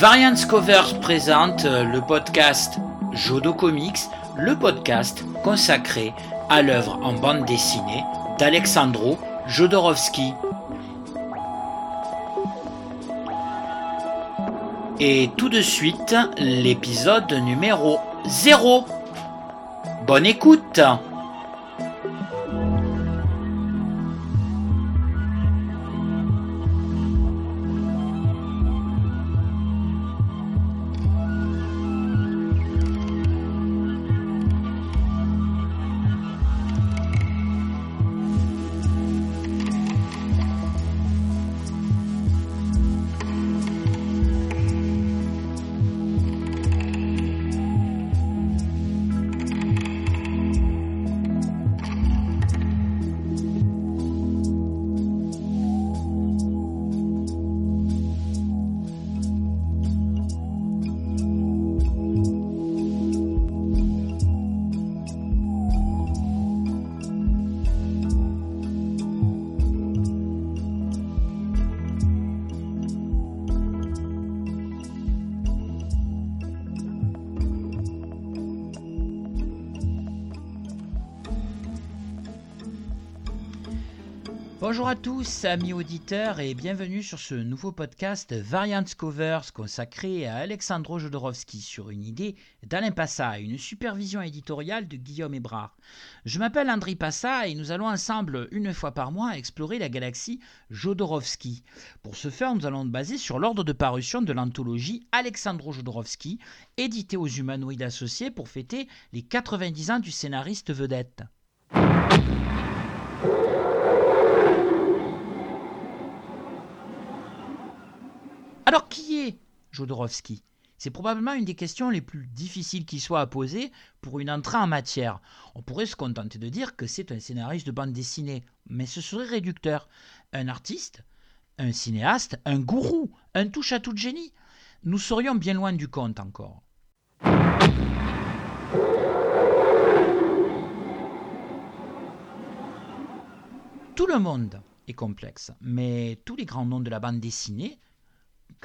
Variance Covers présente le podcast Jodo Comics, le podcast consacré à l'œuvre en bande dessinée d'Alexandro Jodorowsky. Et tout de suite, l'épisode numéro 0. Bonne écoute Bonjour à tous, amis auditeurs, et bienvenue sur ce nouveau podcast Variants Covers consacré à Alexandro Jodorowsky sur une idée d'Alain Passa, une supervision éditoriale de Guillaume Hébrard. Je m'appelle André Passa et nous allons ensemble, une fois par mois, explorer la galaxie Jodorowsky. Pour ce faire, nous allons nous baser sur l'ordre de parution de l'anthologie Alexandro Jodorowsky, édité aux Humanoïdes Associés pour fêter les 90 ans du scénariste vedette. Alors qui est Jodorowsky? C'est probablement une des questions les plus difficiles qui soit à poser pour une entrée en matière. On pourrait se contenter de dire que c'est un scénariste de bande dessinée, mais ce serait réducteur. Un artiste, un cinéaste, un gourou, un touche-à-tout de génie Nous serions bien loin du compte encore. Tout le monde est complexe, mais tous les grands noms de la bande dessinée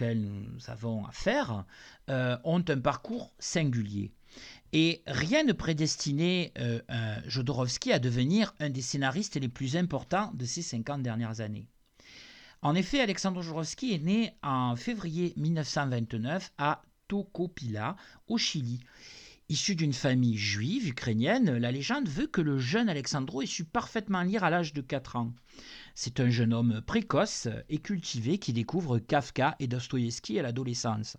nous avons affaire euh, ont un parcours singulier. Et rien ne prédestinait euh, Jodorowsky à devenir un des scénaristes les plus importants de ces 50 dernières années. En effet, Alexandre Jodorowsky est né en février 1929 à Tocopila, au Chili. Issu d'une famille juive ukrainienne, la légende veut que le jeune Alexandro ait su parfaitement lire à l'âge de 4 ans. C'est un jeune homme précoce et cultivé qui découvre Kafka et Dostoïevski à l'adolescence.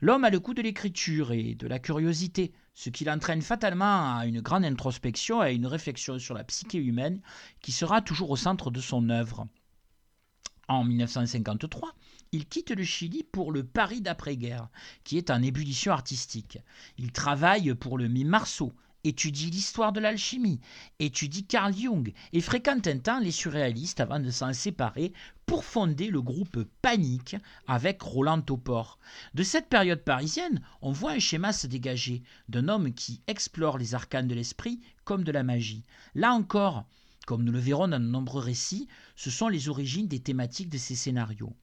L'homme a le goût de l'écriture et de la curiosité, ce qui l'entraîne fatalement à une grande introspection et à une réflexion sur la psyché humaine qui sera toujours au centre de son œuvre. En 1953, il quitte le Chili pour le Paris d'après-guerre, qui est en ébullition artistique. Il travaille pour le Mi Marceau, étudie l'histoire de l'alchimie, étudie Carl Jung et fréquente un temps les surréalistes avant de s'en séparer pour fonder le groupe Panique avec Roland Topor. De cette période parisienne, on voit un schéma se dégager d'un homme qui explore les arcanes de l'esprit comme de la magie. Là encore, comme nous le verrons dans de nombreux récits, ce sont les origines des thématiques de ces scénarios.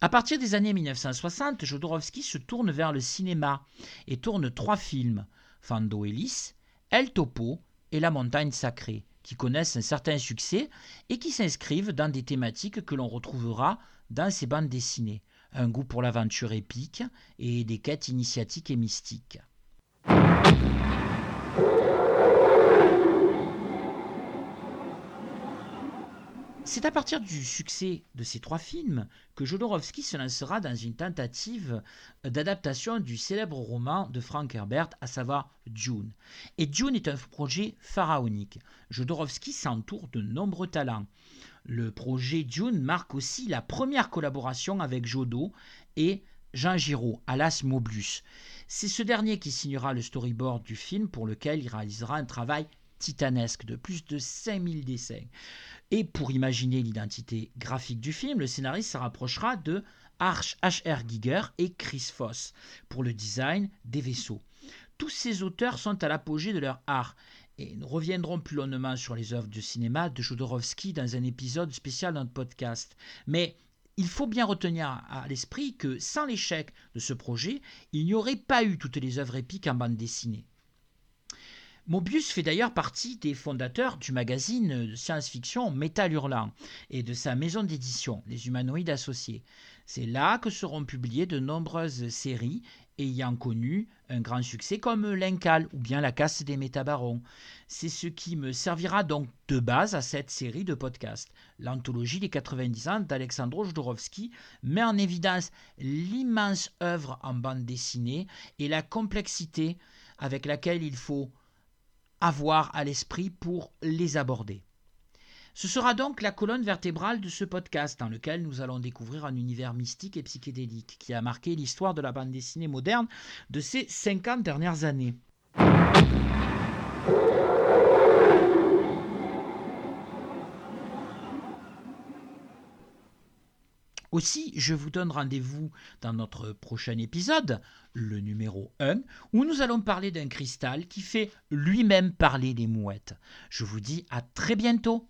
À partir des années 1960, Jodorowsky se tourne vers le cinéma et tourne trois films Fando Ellis, El Topo et La Montagne Sacrée, qui connaissent un certain succès et qui s'inscrivent dans des thématiques que l'on retrouvera dans ses bandes dessinées un goût pour l'aventure épique et des quêtes initiatiques et mystiques. C'est à partir du succès de ces trois films que Jodorowsky se lancera dans une tentative d'adaptation du célèbre roman de Frank Herbert, à savoir Dune. Et Dune est un projet pharaonique. Jodorowsky s'entoure de nombreux talents. Le projet Dune marque aussi la première collaboration avec Jodo et Jean Giraud, alas Moblus. C'est ce dernier qui signera le storyboard du film pour lequel il réalisera un travail titanesque de plus de 5000 dessins. Et pour imaginer l'identité graphique du film, le scénariste se rapprochera de H.R. Giger et Chris Foss pour le design des vaisseaux. Tous ces auteurs sont à l'apogée de leur art et nous reviendrons plus longuement sur les œuvres de cinéma de Jodorowsky dans un épisode spécial dans notre podcast. Mais il faut bien retenir à l'esprit que sans l'échec de ce projet, il n'y aurait pas eu toutes les œuvres épiques en bande dessinée. Mobius fait d'ailleurs partie des fondateurs du magazine de science-fiction Métal Hurlant et de sa maison d'édition, Les Humanoïdes Associés. C'est là que seront publiées de nombreuses séries ayant connu un grand succès comme L'Incal ou bien La Casse des Métabarons. C'est ce qui me servira donc de base à cette série de podcasts. L'anthologie des 90 ans d'Alexandro Jodorowsky met en évidence l'immense œuvre en bande dessinée et la complexité avec laquelle il faut avoir à l'esprit pour les aborder. Ce sera donc la colonne vertébrale de ce podcast dans lequel nous allons découvrir un univers mystique et psychédélique qui a marqué l'histoire de la bande dessinée moderne de ces 50 dernières années. Aussi, je vous donne rendez-vous dans notre prochain épisode, le numéro 1, où nous allons parler d'un cristal qui fait lui-même parler les mouettes. Je vous dis à très bientôt